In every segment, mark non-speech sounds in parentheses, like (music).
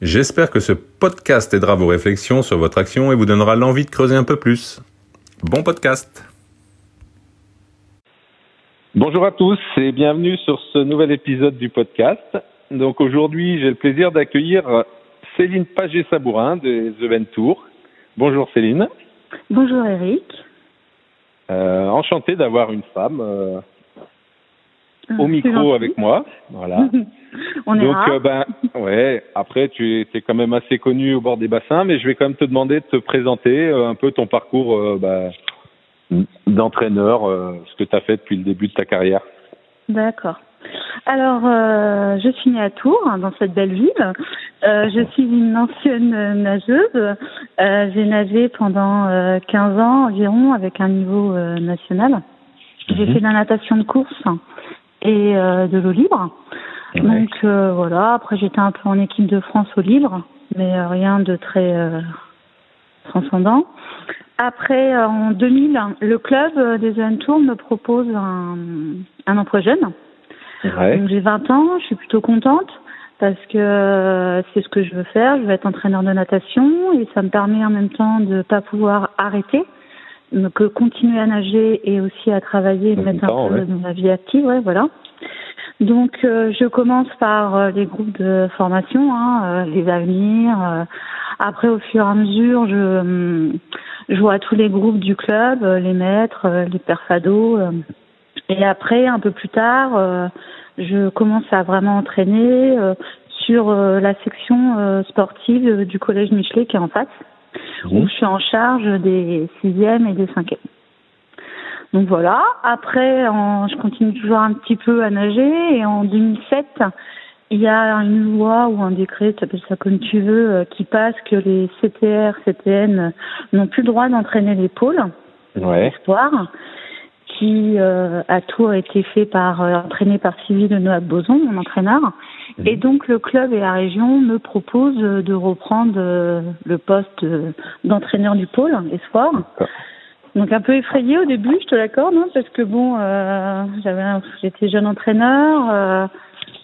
J'espère que ce podcast aidera vos réflexions sur votre action et vous donnera l'envie de creuser un peu plus. Bon podcast Bonjour à tous et bienvenue sur ce nouvel épisode du podcast. Donc aujourd'hui, j'ai le plaisir d'accueillir Céline Paget-Sabourin des Event Tour. Bonjour Céline. Bonjour Eric. Euh, enchanté d'avoir une femme euh, au micro avec moi. Voilà. (laughs) On est Donc, rare. euh, ben, ouais. Après, tu es quand même assez connu au bord des bassins, mais je vais quand même te demander de te présenter euh, un peu ton parcours euh, ben, d'entraîneur, euh, ce que tu as fait depuis le début de ta carrière. D'accord. Alors, euh, je suis née à Tours, hein, dans cette belle ville. Euh, je suis une ancienne nageuse. Euh, J'ai nagé pendant euh, 15 ans environ avec un niveau national. J'ai Mhm. fait de la natation de course et euh, de l'eau libre. Ouais. Donc euh, voilà, après j'étais un peu en équipe de France au libre, mais euh, rien de très euh, transcendant. Après, euh, en 2000, le club des Jeunes Tours me propose un, un emploi jeune. Ouais. Donc j'ai 20 ans, je suis plutôt contente parce que c'est ce que je veux faire. Je veux être entraîneur de natation et ça me permet en même temps de pas pouvoir arrêter, donc euh, continuer à nager et aussi à travailler, En me mettre un peu ouais. dans la vie active, ouais, voilà. Donc euh, je commence par euh, les groupes de formation, hein, euh, les avenirs. euh. après, au fur et à mesure, je, hum, je vois tous les groupes du club, euh, les maîtres, euh, les perfados. euh. et après, un peu plus tard, euh, je commence à vraiment entraîner euh, sur euh, la section euh, sportive du collège Michelet qui est en face, où je suis en charge des sixièmes et des cinquièmes. Donc voilà. Après, en, je continue toujours un petit peu à nager et en 2007, il y a une loi ou un décret, tu appelles ça comme tu veux, euh, qui passe que les CTR, CTN n'ont plus le droit d'entraîner les pôles Ouais. espoir, qui euh, à Tours a été fait par euh, entraîné par Sylvie de Noack Boson, mon entraîneur. Et donc le club et la région me proposent euh, de reprendre euh, le poste euh, d'entraîneur du pôle espoir. D'accord. Donc un peu effrayée au début, je te l'accorde, hein, parce que bon, euh, j'avais, un- j'étais jeune entraîneur, euh,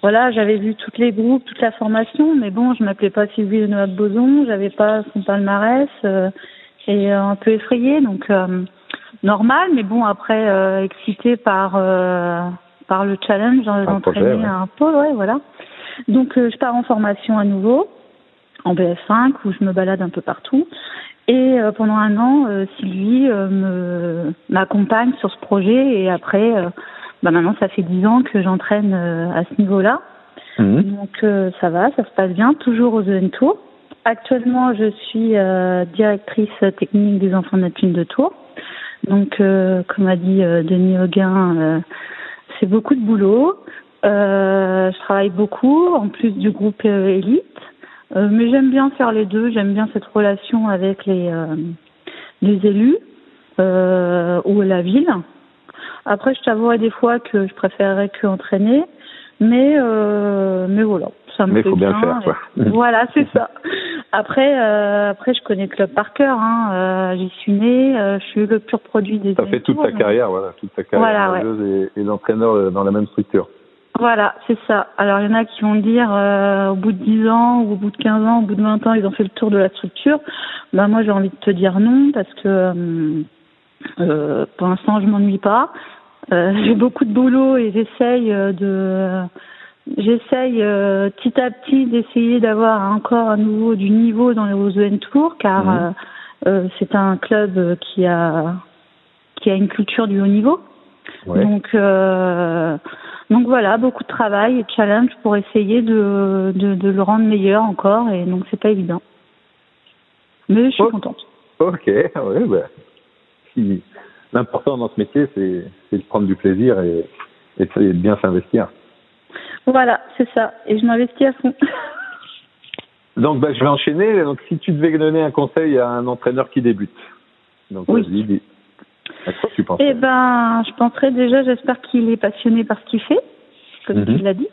voilà, j'avais vu tous les groupes, toute la formation, mais bon, je m'appelais pas Sylvie de Noack Boson, j'avais pas son palmarès, euh, et euh, un peu effrayée, donc euh, normal, mais bon après euh, excitée par euh, par le challenge d'entraîner ouais. un pôle, ouais, voilà. Donc euh, je pars en formation à nouveau en BF5 où je me balade un peu partout. Et euh, pendant un an, euh, Sylvie euh, me m'accompagne sur ce projet et après, euh, bah maintenant ça fait dix ans que j'entraîne euh, à ce niveau-là. Mhm. Donc euh, ça va, ça se passe bien, toujours aux EN Tours. Actuellement, je suis euh, directrice technique des enfants de Neptune de Tours. Donc, euh, comme a dit euh, Denis Auguin, euh, c'est beaucoup de boulot. Euh, je travaille beaucoup, en plus du groupe élite. Euh, mais j'aime bien faire les deux. J'aime bien cette relation avec les, euh, les élus euh, ou la ville. Après, je t'avouerai des fois que je préférerais que entraîner. Mais, euh, mais voilà, ça me Mais plaît faut bien faire, quoi. Voilà, c'est (laughs) ça. Après, euh, après, je connais le club par cœur. Hein. Euh, J'y suis née. euh, je suis le pur produit des. T'as fait toute ta carrière, voilà, toute ta carrière Voilà, ouais. et, et d'entraîneur euh, dans la même structure. Voilà, c'est ça. Alors, il y en a qui vont dire euh, au bout de 10 ans, ou au bout de 15 ans, au bout de 20 ans, ils ont fait le tour de la structure. Ben, moi, j'ai envie de te dire non, parce que euh, pour l'instant, je m'ennuie pas. Euh, (laughs) j'ai beaucoup de boulot et j'essaye euh, de... J'essaye euh, petit à petit d'essayer d'avoir encore à nouveau du niveau dans les Rosen Tours, car Mhm. euh, euh, c'est un club qui a qui a une culture du haut niveau. Ouais. Donc, euh, donc voilà, beaucoup de travail et de challenge pour essayer de, de, de le rendre meilleur encore, et donc c'est pas évident. Mais je suis Oh. contente. Ok, ouais, bah, si- l'important dans ce métier, c'est c'est de prendre du plaisir et, et de bien s'investir. Voilà, c'est ça. Et je m'investis à fond. (laughs) Donc, bah, je vais enchaîner. Donc, si tu devais donner un conseil à un entraîneur qui débute, donc Oui. vas-y. À quoi tu penses Eh ben, je penserais déjà, j'espère qu'il est passionné par ce qu'il fait, comme Mhm. il l'a dit,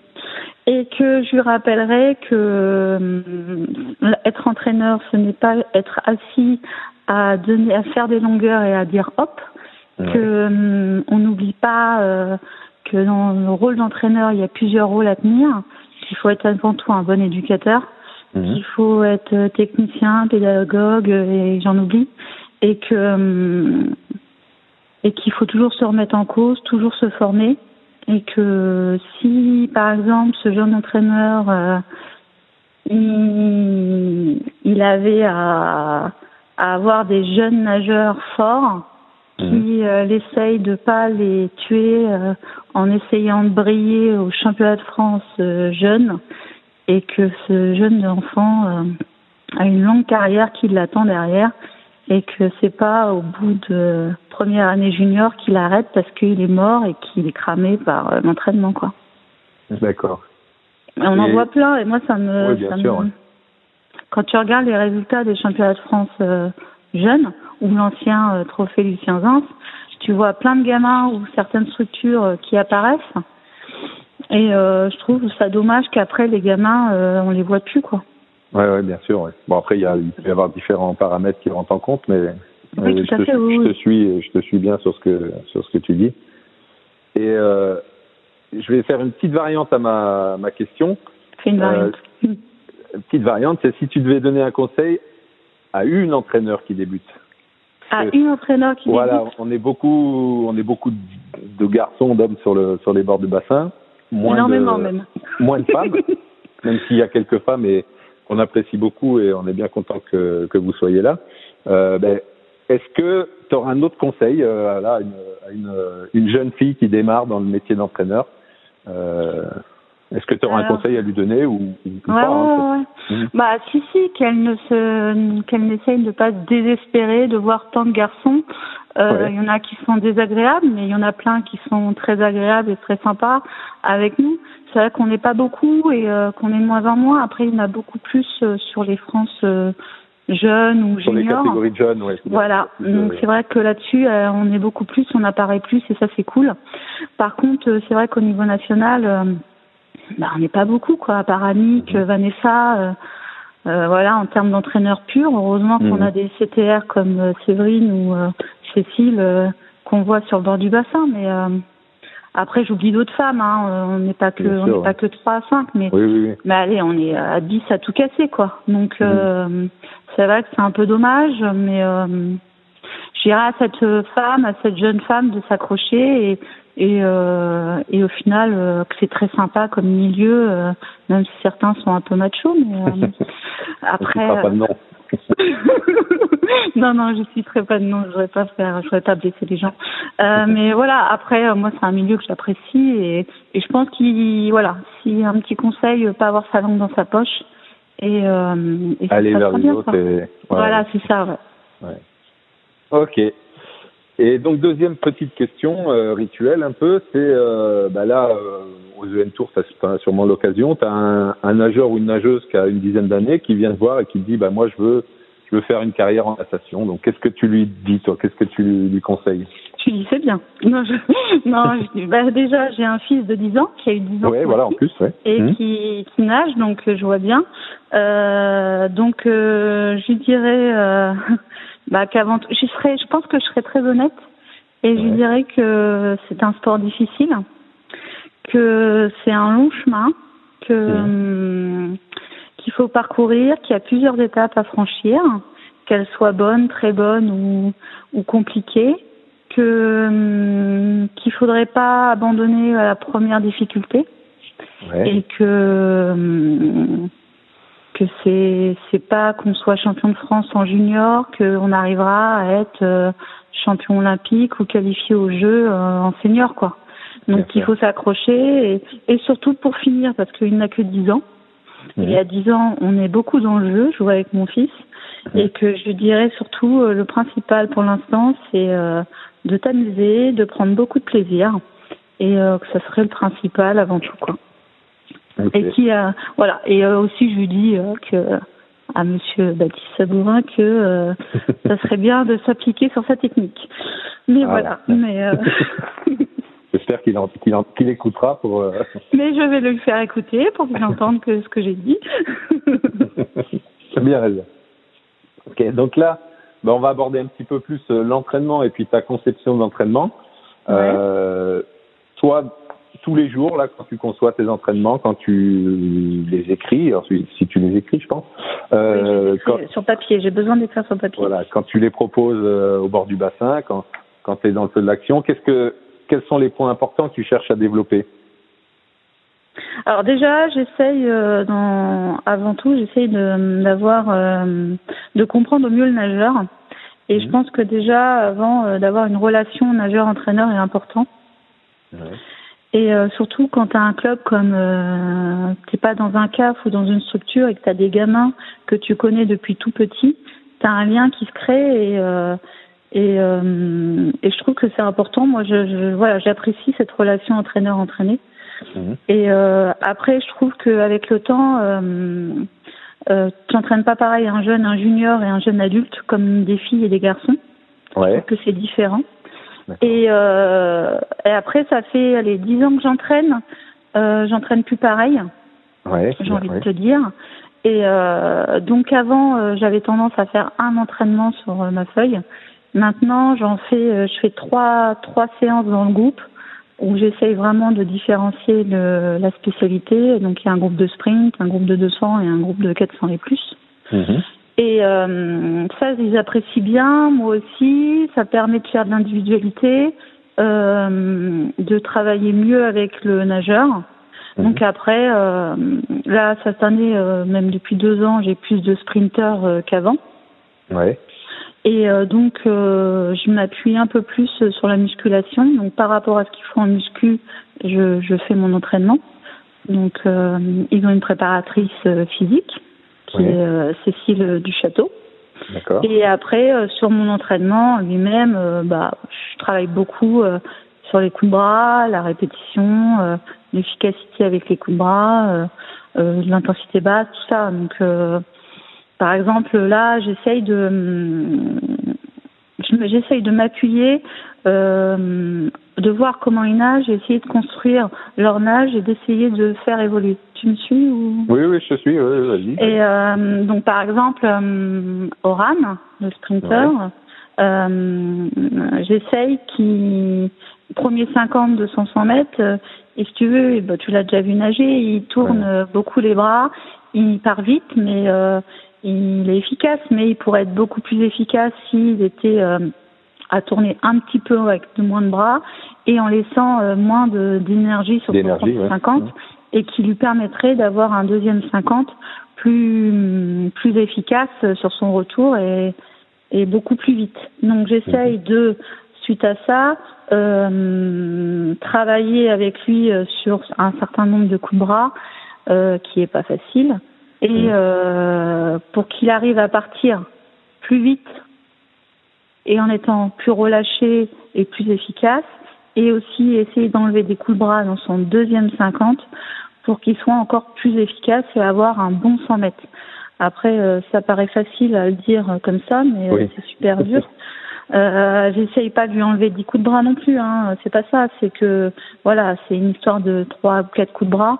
et que je lui rappellerai que hum, être entraîneur, ce n'est pas être assis à donner, à faire des longueurs et à dire hop, Ouais. que hum, on n'oublie pas euh, que dans le rôle d'entraîneur, il y a plusieurs rôles à tenir, qu'il faut être avant tout un bon éducateur, Mhm. qu'il faut être technicien, pédagogue et j'en oublie. Et que hum, et qu'il faut toujours se remettre en cause, toujours se former. Et que si par exemple ce jeune entraîneur euh, il, il avait à, à avoir des jeunes nageurs forts qui euh, l'essayent de pas les tuer euh, en essayant de briller au championnat de France euh, jeune et que ce jeune enfant euh, a une longue carrière qui l'attend derrière et que c'est pas au bout de première année junior qu'il arrête parce qu'il est mort et qu'il est cramé par euh, l'entraînement quoi. D'accord. Et on en voit plein et moi ça me, Oui, bien ça sûr, me- ouais. quand tu regardes les résultats des championnats de France euh, jeunes ou l'ancien euh, trophée Lucien Zins, tu vois plein de gamins ou certaines structures euh, qui apparaissent et euh, je trouve ça dommage qu'après les gamins euh, on les voit plus quoi. Ouais, ouais, bien sûr. ouais. Bon, après, il, y a, il peut y avoir différents paramètres qui rentrent en compte, mais Oui, euh, tout à je, fait, te, oui, je oui. te suis, je te suis bien sur ce que sur ce que tu dis. Et euh, je vais faire une petite variante à ma ma question. Une variante. Une petite variante, c'est si tu devais donner un conseil à une entraîneur qui débute. Euh, une entraîneur qui Voilà, on est beaucoup, on est beaucoup de garçons, d'hommes sur le sur les bords du bassin. Moins énormément de, même. (laughs) moins de femmes, (laughs) même s'il y a quelques femmes et qu'on apprécie beaucoup et on est bien content que, que vous soyez là. Euh, ben, Est-ce que tu auras un autre conseil euh, là, à une, à une, une jeune fille qui démarre dans le métier d'entraîneur euh, Est-ce que tu auras un Alors- conseil à lui donner ou, ou Ouais, pas hein, ouais, ouais. Mhm. Bah si si qu'elle ne se qu'elle n'essaye de pas se désespérer de voir tant de garçons. Euh, Ouais. Il y en a qui sont désagréables, mais il y en a plein qui sont très agréables et très sympas avec nous. C'est vrai qu'on n'est pas beaucoup et euh, qu'on est de moins en moins. Après, il y en a beaucoup plus euh, sur les France euh, jeunes ou Sur les catégories de jeunes, ouais. Voilà, donc c'est vrai que là-dessus, euh, on est beaucoup plus, on apparaît plus et ça c'est cool. Par contre, c'est vrai qu'au niveau national, bah, on n'est pas beaucoup, quoi, à part Annick, euh, Vanessa, euh, euh, voilà, en termes d'entraîneurs purs. Heureusement qu'on Mhm. a des CTR comme euh, Séverine ou euh, Cécile euh, qu'on voit sur le bord du bassin, mais euh, après j'oublie d'autres femmes, hein, on n'est pas que on n'est pas que trois à cinq, mais Oui, oui, oui. mais allez, on est à 10 à tout casser, quoi. Donc, euh, c'est vrai que c'est un peu dommage, mais euh, dirais à cette femme, à cette jeune femme de s'accrocher et, et, euh, et au final, euh, c'est très sympa comme milieu, euh, même si certains sont un peu machos, mais (laughs) après... pas de nom. (laughs) non, non, je citerai pas de nom, je voudrais pas faire, je voudrais pas blesser les gens. (laughs) Mais voilà, après, moi, c'est un milieu que j'apprécie et, et je pense qu'il, voilà, si un petit conseil, pas avoir sa langue dans sa poche et, et Aller vers les autres Voilà, c'est ça, ouais. Ok. Et donc deuxième petite question euh, rituelle un peu, c'est euh, bah là euh, aux EN Tours, ça c'est sûrement l'occasion. Tu as un, un nageur ou une nageuse qui a une dizaine d'années qui vient te voir et qui te dit bah moi je veux je veux faire une carrière en natation. Donc qu'est-ce que tu lui dis toi? Qu'est-ce que tu lui, lui conseilles? Tu dis, c'est bien. (laughs) Non, je, non, je bah, déjà, j'ai un fils de 10 ans qui a eu 10 ans. Ouais, voilà en plus, ouais. et Mhm. qui, qui nage, donc euh, je vois bien. Euh, donc euh, je lui dirais euh, bah, qu'avant je serais, je pense que je serais très honnête et je dirais que c'est un sport difficile, que c'est un long chemin, que hum, qu'il faut parcourir, qu'il y a plusieurs étapes à franchir, qu'elles soient bonnes, très bonnes ou, ou compliquées, que hum, qu'il faudrait pas abandonner à la première difficulté Ouais. et que hum, que c'est c'est pas qu'on soit champion de France en junior qu'on arrivera à être euh, champion olympique ou qualifié aux Jeux euh, en senior quoi. Donc il faut s'accrocher et, et surtout pour finir parce qu'il n'a que 10 ans. Il y a 10 ans, on est beaucoup dans le jeu, je joue avec mon fils et que je dirais surtout euh, le principal pour l'instant c'est de t'amuser, de prendre beaucoup de plaisir et que ça serait le principal avant tout quoi. Et qui, voilà. Et aussi, je lui dis que à Monsieur Baptiste Sabourin que (laughs) ça serait bien de s'appliquer sur sa technique. Mais ah, voilà. Mais (laughs) J'espère qu'il écoutera pour. (laughs) Mais je vais le faire écouter pour qu'il entende que ce que j'ai dit. bien raison. Ok, donc là, ben, on va aborder un petit peu plus euh, l'entraînement et puis ta conception de l'entraînement. Euh, toi, tous les jours, là, quand tu conçois tes entraînements, quand tu les écris, alors, si tu les écris, je pense. Euh, sur papier, j'ai besoin d'écrire sur papier. Voilà, quand tu les proposes euh, au bord du bassin, quand, quand tu es dans le feu de l'action, qu'est-ce que, quels sont les points importants que tu cherches à développer? Alors déjà, j'essaye, euh, avant tout, j'essaye d'avoir, de comprendre au mieux le nageur. Et je mhm. pense que déjà, avant euh, d'avoir une relation nageur-entraîneur est important. Et surtout quand tu as un club comme euh, t'es pas dans un CAF ou dans une structure et que tu as des gamins que tu connais depuis tout petit, tu as un lien qui se crée et et, et je trouve que c'est important. Moi, je, je voilà, j'apprécie cette relation entraîneur-entraîné. Mhm. Et euh, après, je trouve qu'avec le temps, euh, euh, tu n'entraînes pas pareil un jeune, un junior et un jeune adulte comme des filles et des garçons. Ouais. que c'est différent. Et, euh, et après, ça fait allez, 10 ans que j'entraîne. Euh, j'entraîne plus pareil. Ouais, j'ai envie de te dire. Et euh, donc avant, j'avais tendance à faire un entraînement sur ma feuille. Maintenant, j'en fais, je fais trois trois séances dans le groupe où j'essaye vraiment de différencier le, la spécialité. Donc il y a un groupe de sprint, un groupe de 200 et un groupe de 400 et plus. Mhm. Et euh, ça, ils apprécient bien, moi aussi. Ça permet de faire de l'individualité, euh, de travailler mieux avec le nageur. Mhm. Donc après, euh, là, cette année, euh, même depuis deux ans, j'ai plus de sprinteurs euh, qu'avant. Ouais. Et euh, donc, euh, je m'appuie un peu plus sur la musculation. Donc, par rapport à ce qu'ils font en muscu, je, je fais mon entraînement. Donc, euh, ils ont une préparatrice physique qui est Cécile Duchâteau. Et après, sur mon entraînement lui-même, bah, je travaille beaucoup sur les coups de bras, la répétition, l'efficacité avec les coups de bras, l'intensité basse, tout ça. Donc, par exemple, là, j'essaye de, j'essaye de m'appuyer, euh, de voir comment ils nagent, et essayer de construire leur nage et d'essayer de faire évoluer. Tu me suis ou? Oui, oui, je suis. Oui, vas-y. Et euh, donc, par exemple, euh, Oran, le sprinter, euh, j'essaye qu'il premier 50 de 100 mètres, et si tu veux, ben, tu l'as déjà vu nager, il tourne beaucoup les bras, il part vite, mais il est efficace, mais il pourrait être beaucoup plus efficace s'il était euh, à tourner un petit peu avec de moins de bras et en laissant euh, moins d'énergie sur son 50 et qui lui permettrait d'avoir un deuxième 50 plus plus efficace sur son retour et, et beaucoup plus vite. Donc j'essaye mhm. de suite à ça euh, travailler avec lui euh, sur un certain nombre de coups de bras euh, qui est pas facile et mm. euh, pour qu'il arrive à partir plus vite et en étant plus relâché et plus efficace, et aussi essayer d'enlever des coups de bras dans son deuxième 50 pour qu'il soit encore plus efficace et avoir un bon 100 mètres. Après, euh, ça paraît facile à le dire comme ça, mais euh, c'est super dur. Euh, J'essaye pas de lui enlever 10 coups de bras non plus. Hein. C'est pas ça. C'est que voilà, c'est une histoire de trois ou quatre coups de bras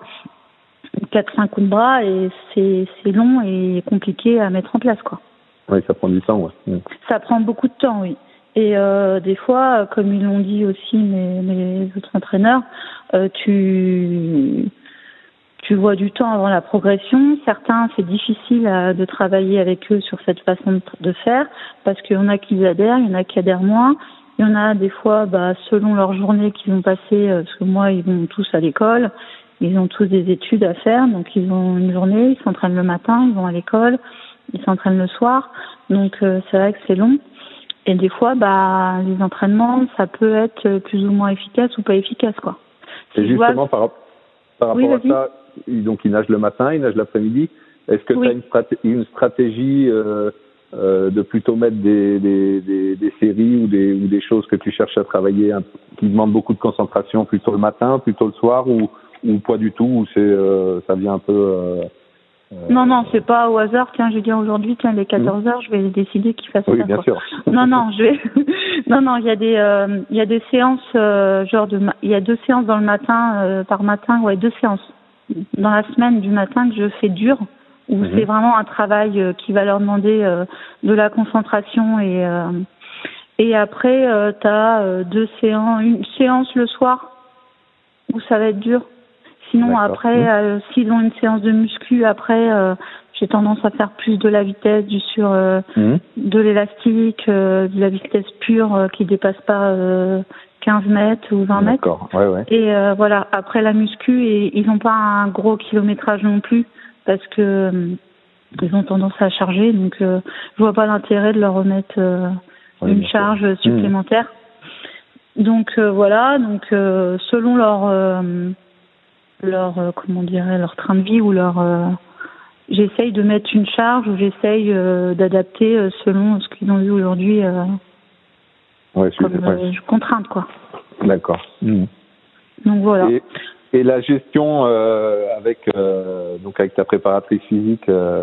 4-5 coups de bras et c'est long et compliqué à mettre en place quoi. Oui, ça prend du temps, ouais. Mm. Ça prend beaucoup de temps, oui. Et euh, des fois, comme ils l'ont dit aussi mes, mes autres entraîneurs, euh, tu tu vois du temps avant la progression. Certains, c'est difficile à, de travailler avec eux sur cette façon de, de faire parce qu'il y en a qui adhèrent, il y en a qui adhèrent moins. Il y en a des fois, bah, selon leur journée qu'ils vont passer, euh, parce que moi, ils vont tous à l'école, ils ont tous des études à faire, donc ils ont une journée, ils s'entraînent le matin, ils vont à l'école, ils s'entraînent le soir. Donc euh, c'est vrai que c'est long. Et des fois, bah, les entraînements, ça peut être plus ou moins efficace ou pas efficace, quoi. Et justement, par, rapport à ça, donc ils nagent le matin, ils nagent l'après-midi. Est-ce que tu as une, stratégie euh, euh, de plutôt mettre des, des, des, des, séries ou des, ou des choses que tu cherches à travailler qui demandent beaucoup de concentration plutôt le matin, plutôt le soir ou, ou pas du tout ou c'est ça vient un peu non, non, c'est pas au hasard. Tiens, je vais dire aujourd'hui, tiens, les 14 heures, je vais décider qu'il fasse oui, ça. bien sûr. (laughs) Non, non, je vais. (laughs) non, non, il y a des, euh, il y a des séances, euh, genre de, il y a deux séances dans le matin, euh, par matin, ouais, deux séances dans la semaine du matin que je fais dur, où Mhm. c'est vraiment un travail qui va leur demander de la concentration et et après, tu as deux séances, une séance le soir où ça va être dur. Sinon, après, Mhm. euh, s'ils ont une séance de muscu, après, euh, j'ai tendance à faire plus de la vitesse, du sur euh, Mhm. de l'élastique, euh, de la vitesse pure euh, qui dépasse pas euh, 15 mètres ou 20 mètres. D'accord. Ouais, ouais. Et euh, voilà, après la muscu, et ils n'ont pas un gros kilométrage non plus parce que euh, ils ont tendance à charger, donc euh, je vois pas l'intérêt de leur remettre euh, Ouais, une charge supplémentaire. Donc euh, voilà, donc euh, selon leur euh, leur euh, comment dirait leur train de vie ou leur euh, j'essaye de mettre une charge ou j'essaye euh, d'adapter euh, selon ce qu'ils ont eu aujourd'hui euh, Ouais, je- comme ouais. euh, contrainte quoi. D'accord. Mhm. Donc voilà. Et, et la gestion euh, avec euh, donc avec ta préparatrice physique euh,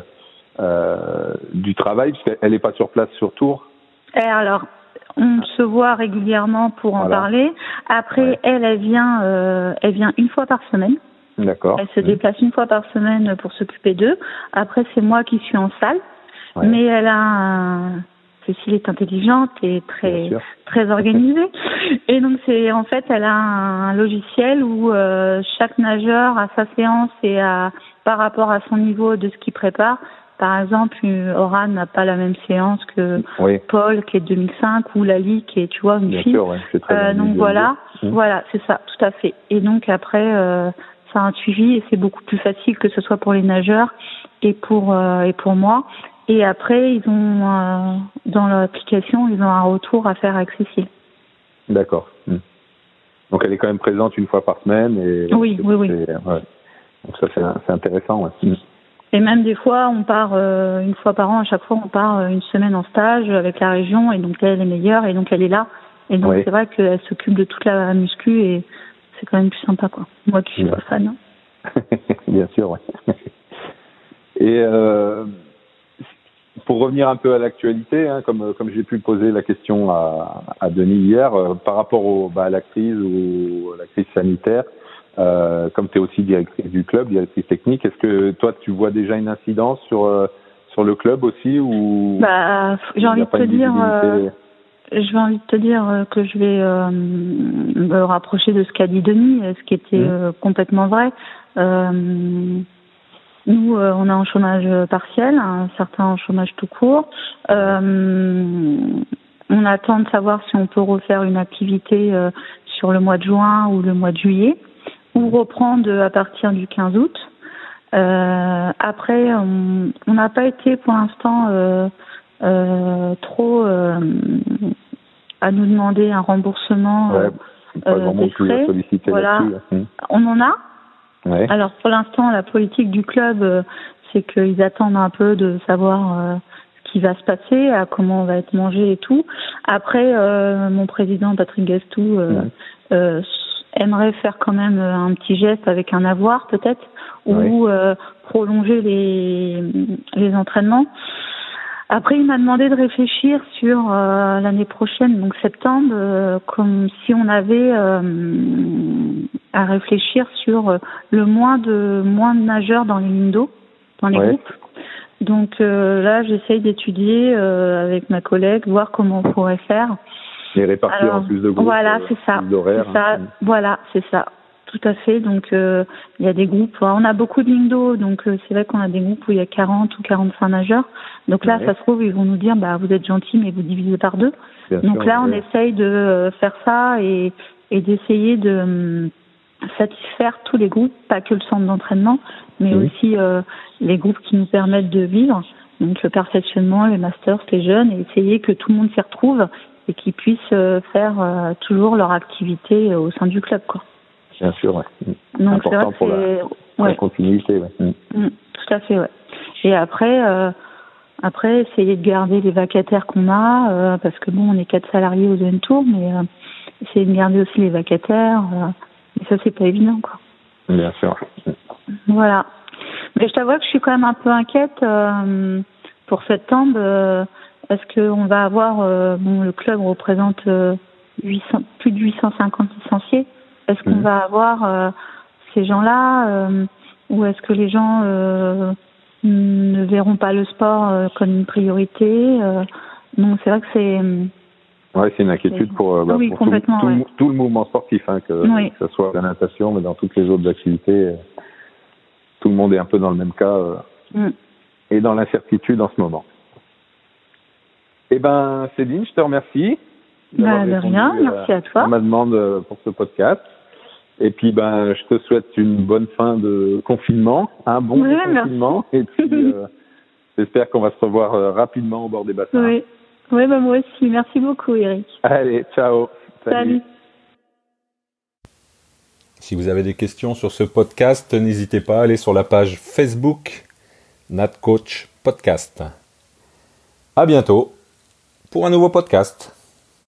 euh, du travail, parce qu'elle n'est pas sur place sur tour. Et alors, on se voit régulièrement pour en Voilà. parler. Après, Ouais. elle, elle vient, euh, elle vient une fois par semaine. D'accord. Elle se déplace une fois par semaine pour s'occuper d'eux. Après, c'est moi qui suis en salle. Ouais. Mais elle a un... Cécile est intelligente et très très organisée. Et donc c'est en fait elle a un logiciel où euh, chaque nageur a sa séance et a par rapport à son niveau de ce qu'il prépare. Par exemple, Oran n'a pas la même séance que Oui, Paul qui est 2005 ou Lali qui est tu vois une bien fille. sûr. Ouais, très Euh, bien donc voilà, Mhm. voilà, c'est ça, tout à fait. Et donc après, euh, ça a un suivi et c'est beaucoup plus facile que ce soit pour les nageurs et pour euh, et pour moi. Et après, ils ont euh, dans l'application, ils ont un retour à faire avec Cécile. D'accord. Mhm. Donc elle est quand même présente une fois par semaine. Et Oui, oui, oui. c'est- ouais. Donc ça c'est intéressant. Ouais. Mhm. Et même des fois, on part euh, une fois par an. À chaque fois, on part euh, une semaine en stage avec la région et donc elle est meilleure et donc elle est là. Et donc Oui. c'est vrai qu'elle s'occupe de toute la muscu et c'est quand même plus sympa quoi. Moi qui suis Ouais. pas fan. hein. (laughs) Bien sûr, ouais. (laughs) Et euh, pour revenir un peu à l'actualité, hein, comme comme j'ai pu poser la question à, à Denis hier, euh, par rapport au, bah, à la crise ou à la crise sanitaire, euh, comme tu es aussi directrice du club, directrice technique, est-ce que toi tu vois déjà une incidence sur euh, sur le club aussi ou Bah, j'ai envie de te dire. euh, J'ai envie de te dire euh, que je vais euh, me rapprocher de ce qu'a dit Denis, euh, ce qui était euh, complètement vrai. Euh, nous, euh, on est en chômage partiel, un certain en chômage tout court. Euh, on attend de savoir si on peut refaire une activité euh, sur le mois de juin ou le mois de juillet, ou reprendre à partir du 15 août. Euh, après, on n'a pas été pour l'instant euh, euh, trop euh, à nous demander un remboursement. Ouais, pas euh, grand des frais, a voilà. hein. On en a. Ouais. Alors pour l'instant, la politique du club, euh, c'est qu'ils attendent un peu de savoir euh, ce qui va se passer, à comment on va être mangé et tout. Après, euh, mon président Patrick Gastou Ouais. aimerait faire quand même un petit geste avec un avoir peut-être, ou Ouais. prolonger les, les entraînements. Après, il m'a demandé de réfléchir sur euh, l'année prochaine, donc septembre, euh, comme si on avait euh, à réfléchir sur euh, le moins de moins de nageurs dans les lignes d'eau, dans les Ouais. groupes. Donc euh, là, j'essaye d'étudier euh, avec ma collègue, voir comment on pourrait faire. Les répartir Alors, en plus de groupes. voilà, ça. C'est ça. hein. Voilà, c'est ça. Tout à fait. Donc, euh, il y a des groupes. On a beaucoup de lignes d'eau, donc euh, c'est vrai qu'on a des groupes où il y a 40 ou 45 nageurs. Donc là, Ouais. ça se trouve, ils vont nous dire, bah, vous êtes gentils, mais vous divisez par deux. Bien Donc sûr, là, on ouais. essaye de euh, faire ça et, et d'essayer de hum, satisfaire tous les groupes, pas que le centre d'entraînement, mais Oui. aussi euh, les groupes qui nous permettent de vivre. Donc le perfectionnement, les masters, les jeunes, et essayer que tout le monde s'y retrouve et qu'ils puissent euh, faire euh, toujours leur activité euh, au sein du club. Quoi. Bien sûr, ouais. Mm. Donc c'est vrai Important pour la- continuité, ouais. Mm. Mm, tout à fait, ouais. Et après, euh, après essayer de garder les vacataires qu'on a, euh, parce que bon, on est quatre salariés aux Zen Tour, mais euh, essayer de garder aussi les vacataires. Et ça, c'est pas évident, quoi. Bien sûr. Voilà. Mais je t'avoue que je suis quand même un peu inquiète pour septembre. Est-ce qu'on va avoir, bon, le club représente 800, plus de 850 licenciés? Est-ce qu'on Mhm. va avoir ces gens-là ou est-ce que les gens ne verront pas le sport comme une priorité Donc c'est vrai que c'est Ouais, c'est une inquiétude pour, euh, bah, Oui, pour tout, complètement, tout, ouais. tout le mouvement sportif, hein, que, Oui. que ce soit la natation, mais dans toutes les autres activités, euh, tout le monde est un peu dans le même cas euh, Mm. et dans l'incertitude en ce moment. Eh ben, Céline, je te remercie. Bah, de rien, euh, merci à toi. ma demande euh, pour ce podcast. Et puis, ben, je te souhaite une bonne fin de confinement, un bon Oui, merci. confinement. Et puis, euh, j'espère qu'on va se revoir euh, rapidement au bord des bassins. Oui, oui bah, moi aussi. Merci beaucoup, Eric. Allez, ciao. Salut. Si vous avez des questions sur ce podcast, n'hésitez pas à aller sur la page Facebook NatCoach Podcast. À bientôt pour un nouveau podcast.